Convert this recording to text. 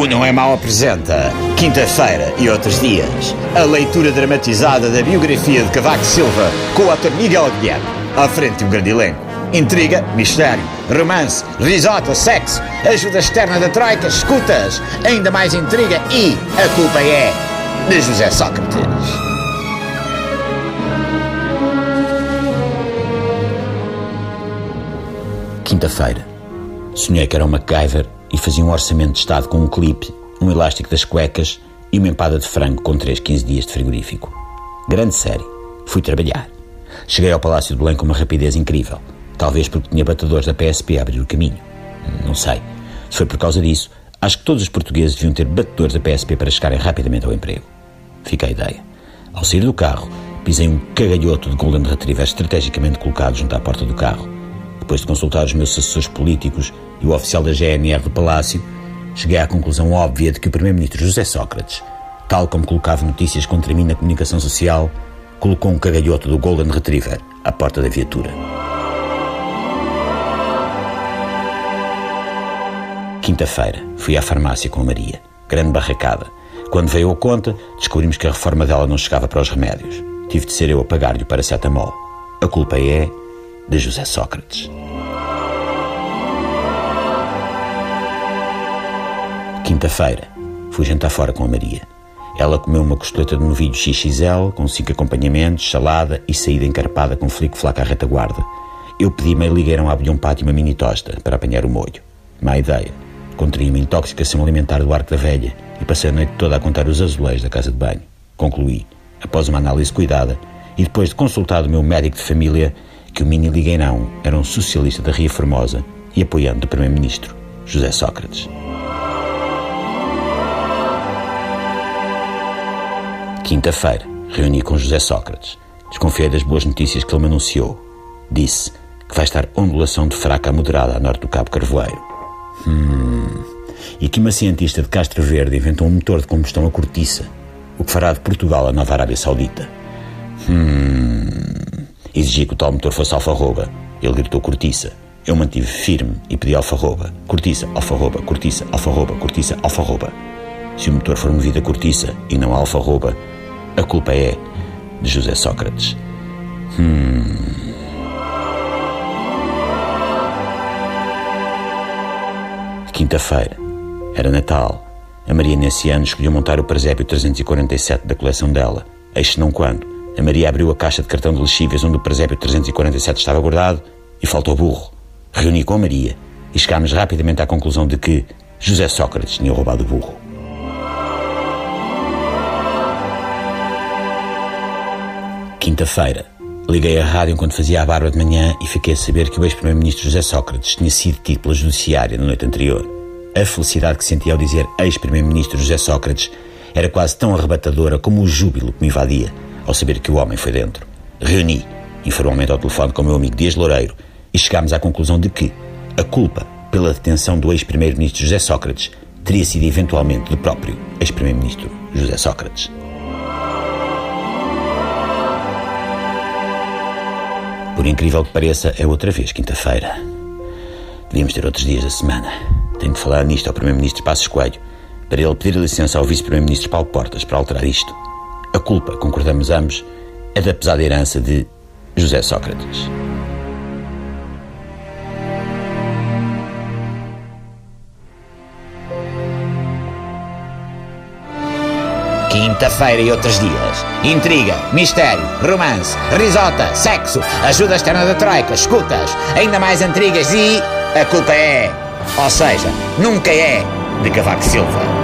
O Não é Mal apresenta, quinta-feira e outros dias, a leitura dramatizada da biografia de Cavaco Silva com o ator Miguel Guilherme, à frente de um grande elenco. Intriga, mistério, romance, risota, sexo, ajuda externa da troika, escutas, ainda mais intriga e a culpa é de José Sócrates. Quinta-feira. Sonhei que era um MacGyver e fazia um orçamento de Estado com um clipe, um elástico das cuecas e uma empada de frango com 3, 15 dias de frigorífico. Grande série. Fui trabalhar. Cheguei ao Palácio de Belém com uma rapidez incrível. Talvez porque tinha batedores da PSP a abrir o caminho. Não sei. Se foi por causa disso, acho que todos os portugueses deviam ter batedores da PSP para chegarem rapidamente ao emprego. Fica a ideia. Ao sair do carro, pisei um cagalhoto de Golden Retriever estrategicamente colocado junto à porta do carro. Depois de consultar os meus assessores políticos e o oficial da GNR do Palácio, cheguei à conclusão óbvia de que o Primeiro-Ministro José Sócrates, tal como colocava notícias contra mim na comunicação social, colocou um cagalhoto do Golden Retriever à porta da viatura. Quinta-feira, fui à farmácia com a Maria. Grande barracada. Quando veio a conta, descobrimos que a reforma dela não chegava para os remédios. Tive de ser eu a pagar-lhe o paracetamol. A culpa é de José Sócrates. Quinta-feira, fui jantar fora com a Maria. Ela comeu uma costeleta de novilho XXL com cinco acompanhamentos, salada e saída encarpada com flico flaco à retaguarda. Eu pedi meio ligueirão à abelhão pátio uma mini tosta para apanhar o molho. Má ideia. Contraí uma intoxicação alimentar do arco da velha e passei a noite toda a contar os azulejos da casa de banho. Concluí, após uma análise cuidada e depois de consultar o meu médico de família, que o mini ligueirão era um socialista da Ria Formosa e apoiante do Primeiro-Ministro, José Sócrates. Quinta-feira, reuni com José Sócrates. Desconfiei das boas notícias que ele me anunciou. Disse que vai estar ondulação de fraca a moderada a norte do Cabo Carvoeiro. Hum. E que uma cientista de Castro Verde inventou um motor de combustão a cortiça, o que fará de Portugal a nova Arábia Saudita. Hum. Exigi que o tal motor fosse alfarroba. Ele gritou cortiça. Eu mantive firme e pedi alfarroba. Cortiça, alfarroba, cortiça, alfarroba, cortiça, alfarroba. Se o motor for movido a cortiça e não a alfarroba, a culpa é de José Sócrates. Hum. Quinta-feira. Era Natal. A Maria nesse ano escolheu montar o presépio 347 da coleção dela. Eis não quando. A Maria abriu a caixa de cartão de lexíveis onde o presépio 347 estava guardado e faltou burro. Reuni com a Maria e chegámos rapidamente à conclusão de que José Sócrates tinha roubado o burro. Quinta-feira. Liguei a rádio enquanto fazia a barba de manhã e fiquei a saber que o ex-primeiro-ministro José Sócrates tinha sido tido pela judiciária na noite anterior. A felicidade que senti ao dizer ex-primeiro-ministro José Sócrates era quase tão arrebatadora como o júbilo que me invadia ao saber que o homem foi dentro. Reuni, informalmente ao telefone com o meu amigo Dias Loureiro, e chegámos à conclusão de que a culpa pela detenção do ex-primeiro-ministro José Sócrates teria sido eventualmente do próprio ex-primeiro-ministro José Sócrates. Por incrível que pareça, é outra vez quinta-feira. Devíamos ter outros dias da semana. Tenho de falar nisto ao Primeiro-Ministro Passos Coelho para ele pedir licença ao Vice-Primeiro-Ministro Paulo Portas para alterar isto. A culpa, concordamos ambos, é da pesada herança de José Sócrates. Quinta-feira e outros dias. Intriga, mistério, romance, risota, sexo, ajuda externa da troika, escutas, ainda mais intrigas e. A culpa é. Ou seja, nunca é de Cavaco Silva.